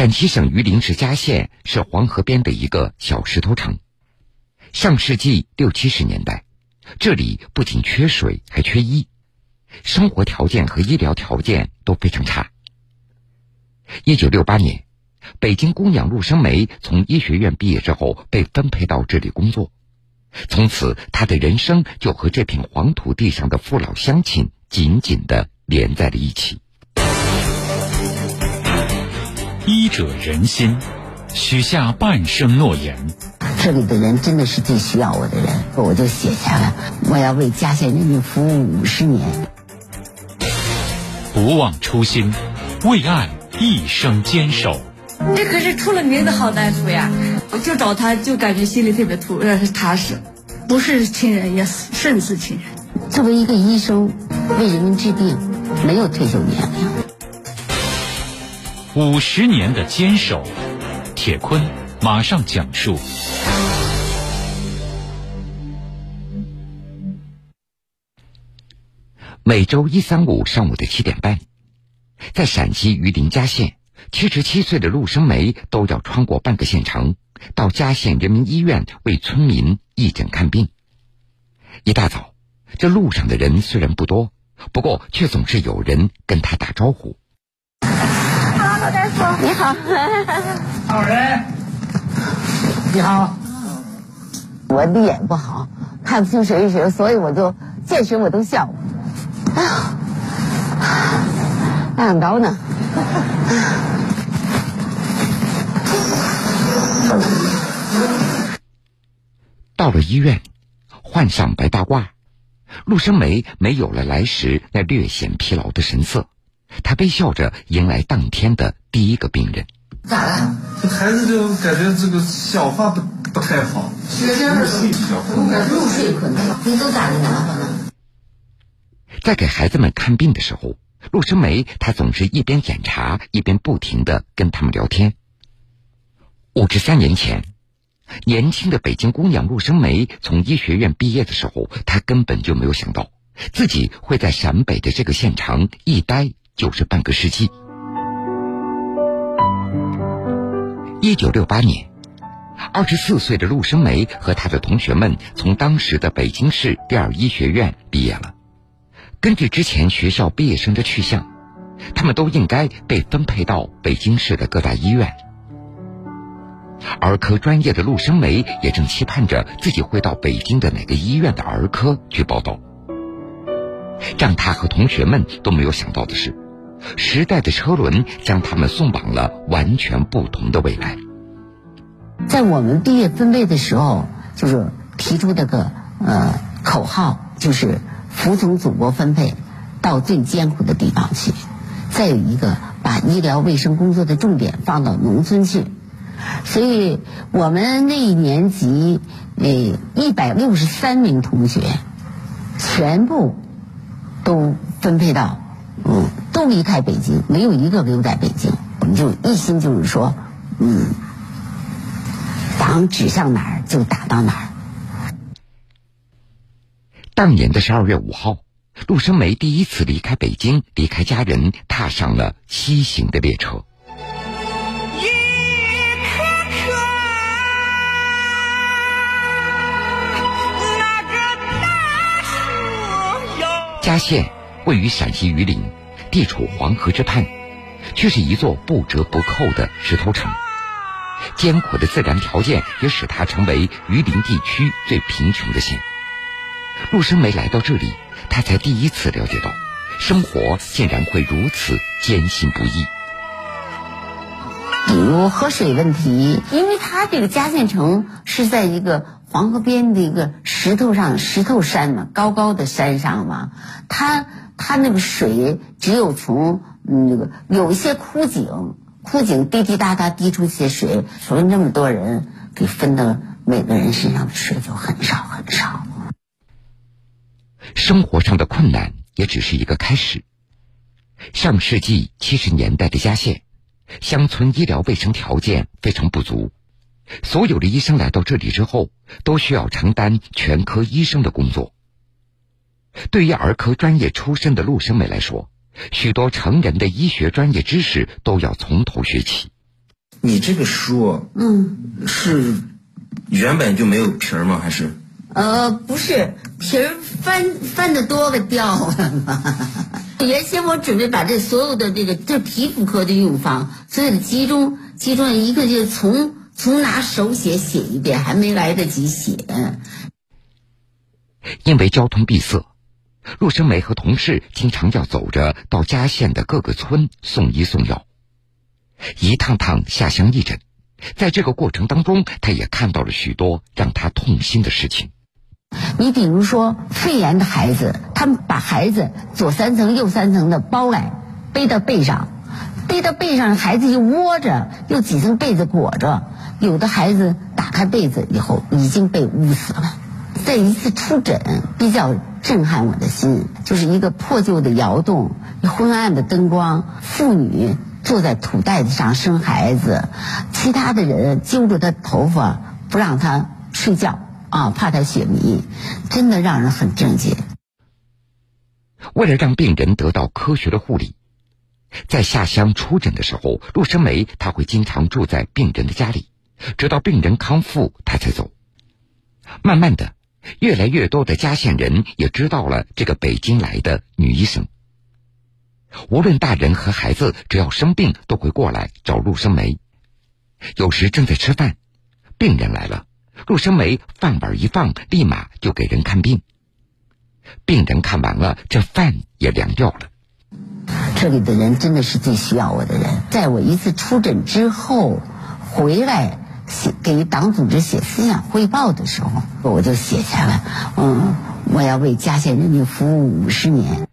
陕西省榆林市佳县是黄河边的一个小石头城。上世纪六七十年代，这里不仅缺水，还缺医，生活条件和医疗条件都非常差。一九六八年，北京姑娘陆生梅从医学院毕业之后，被分配到这里工作。从此，她的人生就和这片黄土地上的父老乡亲紧紧的连在了一起。医者仁心，许下半生诺言。这里的人真的是最需要我的人，我就写下了我要为家乡人民服务五十年。不忘初心，为爱一生坚守。这可是出了名的好大夫呀！我就找他就感觉心里特别突呃踏实，不是亲人也胜似亲人。作为一个医生，为人民治病，没有退休年龄。五十年的坚守，铁坤马上讲述。每周一、三、五上午的七点半，在陕西榆林佳县，七十七岁的陆生梅都要穿过半个县城，到佳县人民医院为村民义诊看病。一大早，这路上的人虽然不多，不过却总是有人跟他打招呼。老大夫，你好。好人，你好。我的眼不好，看不清谁是谁，所以我就见谁我都笑。哎呀，哪样高呢？到了医院，换上白大褂，陆生梅没有了来时那略显疲劳的神色。他微笑着迎来当天的第一个病人。咋了？这孩子就感觉这个消化不不太好，入睡比较困难。入睡困难，你都咋的呢？在给孩子们看病的时候，陆生梅她总是一边检查一边不停的跟他们聊天。五十三年前，年轻的北京姑娘陆生梅从医学院毕业的时候，她根本就没有想到自己会在陕北的这个县城一待就是半个世纪。一九六八年，二十四岁的陆生梅和她的同学们从当时的北京市第二医学院毕业了。根据之前学校毕业生的去向，他们都应该被分配到北京市的各大医院。儿科专业的陆生梅也正期盼着自己会到北京的哪个医院的儿科去报道。让他和同学们都没有想到的是，时代的车轮将他们送往了完全不同的未来。在我们毕业分配的时候，就是提出这个呃口号，就是服从祖国分配，到最艰苦的地方去。再有一个，把医疗卫生工作的重点放到农村去。所以我们那一年级，呃，一百六十三名同学，全部都分配到，嗯，都离开北京，没有一个留在北京。我们就一心就是说，嗯，党指向哪儿就打到哪儿。当年的十二月五号，陆生梅第一次离开北京，离开家人，踏上了西行的列车。嘉县位于陕西榆林，地处黄河之畔，却是一座不折不扣的石头城。艰苦的自然条件也使它成为榆林地区最贫穷的县。陆生梅来到这里，他才第一次了解到，生活竟然会如此艰辛不易。比如喝水问题，因为它这个嘉县城是在一个黄河边的一个石头上，石头山嘛，高高的山上嘛，它它那个水只有从那个有一些枯井，枯井滴滴答答滴出些水，所以那么多人给分到每个人身上的水就很少很少。生活上的困难也只是一个开始。上世纪七十年代的嘉县。乡村医疗卫生条件非常不足，所有的医生来到这里之后，都需要承担全科医生的工作。对于儿科专业出身的陆生梅来说，许多成人的医学专业知识都要从头学起。你这个书，嗯，是原本就没有皮儿吗？还是？呃，不是，皮儿翻翻的多了掉了嘛。原先我准备把这所有的这个这皮肤科的用方，所有的集中集中一个就从从拿手写写一遍，还没来得及写。因为交通闭塞，陆生梅和同事经常要走着到嘉县的各个村送医送药，一趟趟下乡义诊。在这个过程当中，他也看到了许多让他痛心的事情。你比如说肺炎的孩子，他们把孩子左三层右三层的包来，背到背上，背到背上，孩子就窝着，又几层被子裹着。有的孩子打开被子以后已经被捂死了。在一次出诊，比较震撼我的心，就是一个破旧的窑洞，昏暗的灯光，妇女坐在土袋子上生孩子，其他的人揪着她头发不让她睡觉。啊，怕他血迷，真的让人很震惊。为了让病人得到科学的护理，在下乡出诊的时候，陆生梅他会经常住在病人的家里，直到病人康复，他才走。慢慢的，越来越多的嘉县人也知道了这个北京来的女医生。无论大人和孩子，只要生病，都会过来找陆生梅。有时正在吃饭，病人来了。陆生梅饭碗一放，立马就给人看病。病人看完了，这饭也凉掉了。这里的人真的是最需要我的人。在我一次出诊之后，回来写给党组织写思想汇报的时候，我就写下了：嗯，我要为嘉县人民服务五十年。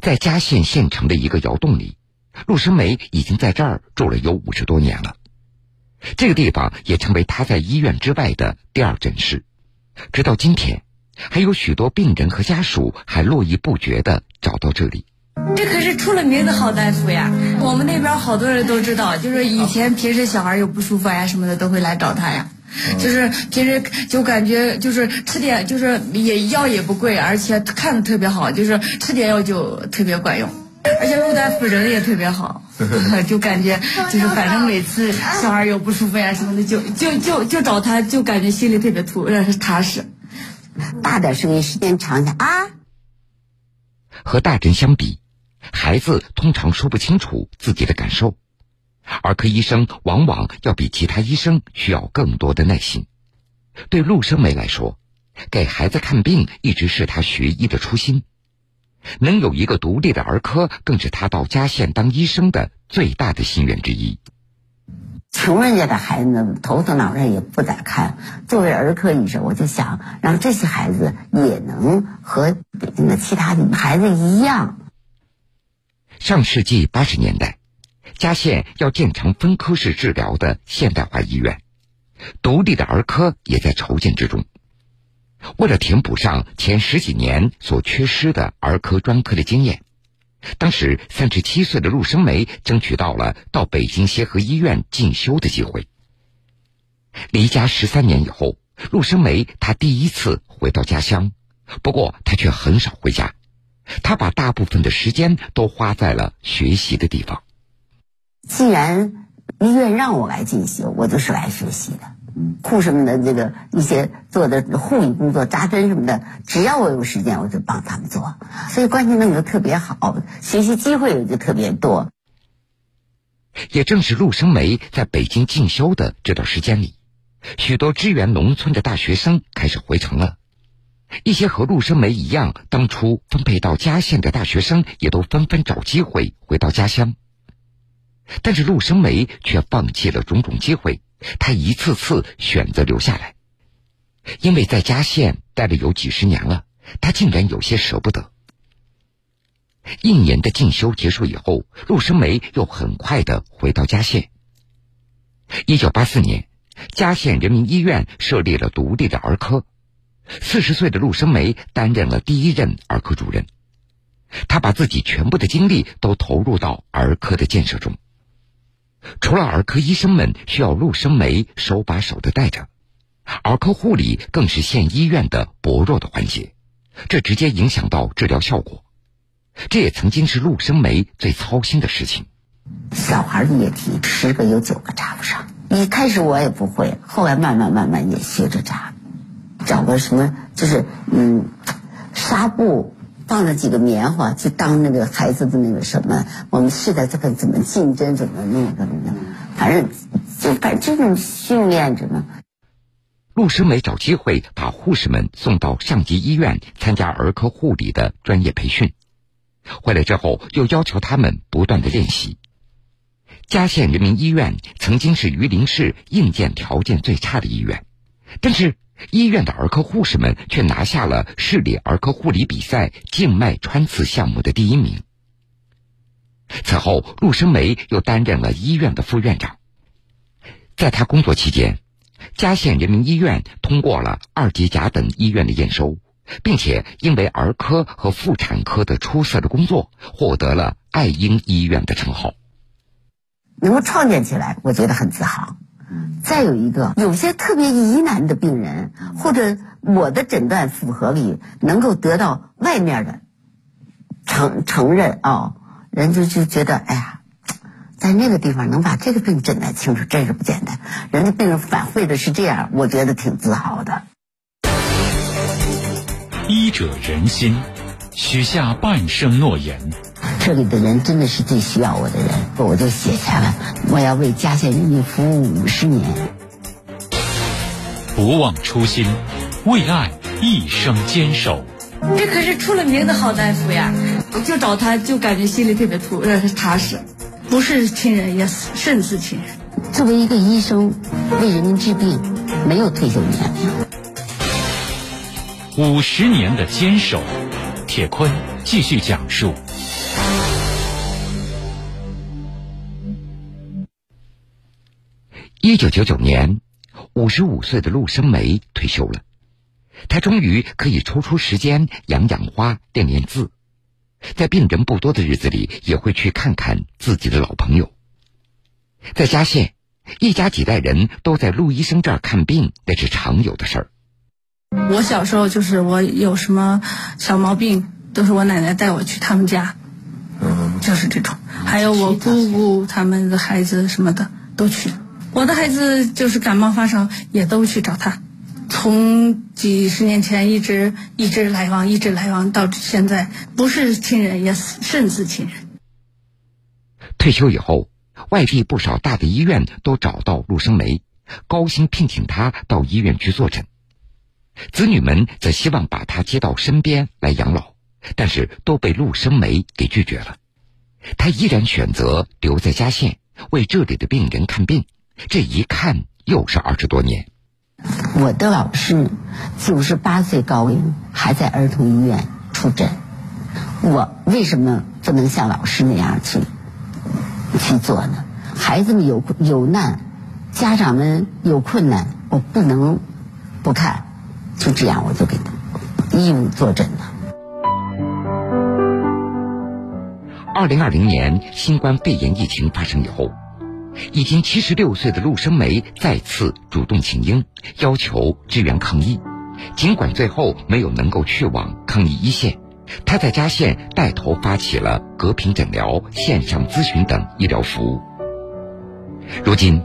在嘉县县城的一个窑洞里，陆生梅已经在这儿住了有五十多年了。这个地方也成为他在医院之外的第二诊室，直到今天，还有许多病人和家属还络绎不绝的找到这里。这可是出了名的好大夫呀！我们那边好多人都知道，就是以前平时小孩有不舒服呀什么的，都会来找他呀。就是平时就感觉就是吃点就是也药也不贵，而且看的特别好，就是吃点药就特别管用。而且陆大夫人也特别好，就感觉就是反正每次小孩有不舒服呀什么的，就就就就找他，就感觉心里特别突踏实。大点声音，时间长点啊。和大人相比，孩子通常说不清楚自己的感受，儿科医生往往要比其他医生需要更多的耐心。对陆生梅来说，给孩子看病一直是他学医的初心。能有一个独立的儿科，更是他到嘉县当医生的最大的心愿之一。穷人家的孩子头疼脑热也不咋看，作为儿科医生，我就想让这些孩子也能和北京的其他的孩子一样。上世纪八十年代，嘉县要建成分科室治疗的现代化医院，独立的儿科也在筹建之中。为了填补上前十几年所缺失的儿科专科的经验，当时三十七岁的陆生梅争取到了到北京协和医院进修的机会。离家十三年以后，陆生梅她第一次回到家乡，不过她却很少回家，她把大部分的时间都花在了学习的地方。既然医院让我来进修，我就是来学习的。护士们的这个一些做的护理工作、扎针什么的，只要我有时间，我就帮他们做。所以关系弄得特别好，学习机会也就特别多。也正是陆生梅在北京进修的这段时间里，许多支援农村的大学生开始回城了。一些和陆生梅一样当初分配到嘉县的大学生，也都纷纷找机会回到家乡。但是陆生梅却放弃了种种机会。他一次次选择留下来，因为在嘉县待了有几十年了，他竟然有些舍不得。一年的进修结束以后，陆生梅又很快的回到嘉县。一九八四年，嘉县人民医院设立了独立的儿科，四十岁的陆生梅担任了第一任儿科主任，他把自己全部的精力都投入到儿科的建设中。除了儿科医生们需要陆生梅手把手的带着，儿科护理更是县医院的薄弱的环节，这直接影响到治疗效果。这也曾经是陆生梅最操心的事情。小孩的液体，十个有九个扎不上。一开始我也不会，后来慢慢慢慢也学着扎，找个什么就是嗯，纱布放了几个棉花，去当那个孩子的那个什么，我们试着这个怎么进针，怎么那个，反正就反正这种训练着呢。陆生梅找机会把护士们送到上级医院参加儿科护理的专业培训，回来之后又要求他们不断的练习。嘉县人民医院曾经是榆林市硬件条件最差的医院，但是医院的儿科护士们却拿下了市里儿科护理比赛静脉穿刺项目的第一名。此后，陆生梅又担任了医院的副院长。在他工作期间，嘉县人民医院通过了二级甲等医院的验收，并且因为儿科和妇产科的出色的工作，获得了爱婴医院的称号。能够创建起来，我觉得很自豪。再有一个，有些特别疑难的病人，或者我的诊断符合里，能够得到外面的承承认啊，人就就觉得，哎呀，在那个地方能把这个病诊断清楚，真是不简单。人家病人反馈的是这样，我觉得挺自豪的。医者仁心，许下半生诺言。这里的人真的是最需要我的人，我就写下了，我要为嘉县人民服务五十年。不忘初心，为爱一生坚守。这可是出了名的好大夫呀！我就找他就感觉心里特别突呃踏实，不是亲人也胜似亲人。作为一个医生，为人民治病，没有退休年龄。五十年的坚守，铁坤继续讲述。一九九九年，五十五岁的陆生梅退休了，她终于可以抽出时间养养花、练练字，在病人不多的日子里，也会去看看自己的老朋友。在嘉县，一家几代人都在陆医生这儿看病，那是常有的事儿。我小时候就是我有什么小毛病，都是我奶奶带我去他们家，嗯，就是这种。还有我姑姑他们的孩子什么的都去。我的孩子就是感冒发烧，也都去找他。从几十年前一直一直来往，一直来往到现在，不是亲人也胜似亲人。退休以后，外地不少大的医院都找到陆生梅，高薪聘请他到医院去坐诊。子女们则希望把他接到身边来养老，但是都被陆生梅给拒绝了。他依然选择留在嘉县，为这里的病人看病。这一看又是二十多年。我的老师九十八岁高龄还在儿童医院出诊，我为什么不能像老师那样去去做呢？孩子们有有难，家长们有困难，我不能不看。就这样，我就给他义务坐诊了。二零二零年新冠肺炎疫情发生以后。已经七十六岁的陆生梅再次主动请缨，要求支援抗疫。尽管最后没有能够去往抗疫一线，他在嘉县带头发起了隔屏诊疗、线上咨询等医疗服务。如今，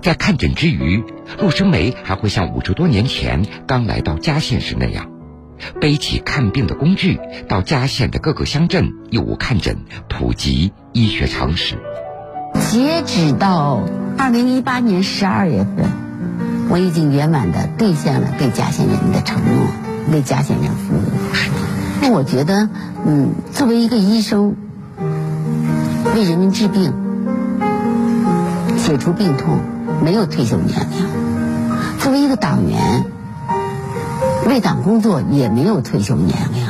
在看诊之余，陆生梅还会像五十多年前刚来到嘉县时那样，背起看病的工具，到嘉县的各个乡镇义务看诊，普及医学常识。截止到二零一八年十二月份，我已经圆满的兑现了对嘉县人民的承诺，为嘉县人服务。那我觉得，嗯，作为一个医生，为人民治病，解除病痛，没有退休年龄；作为一个党员，为党工作，也没有退休年龄。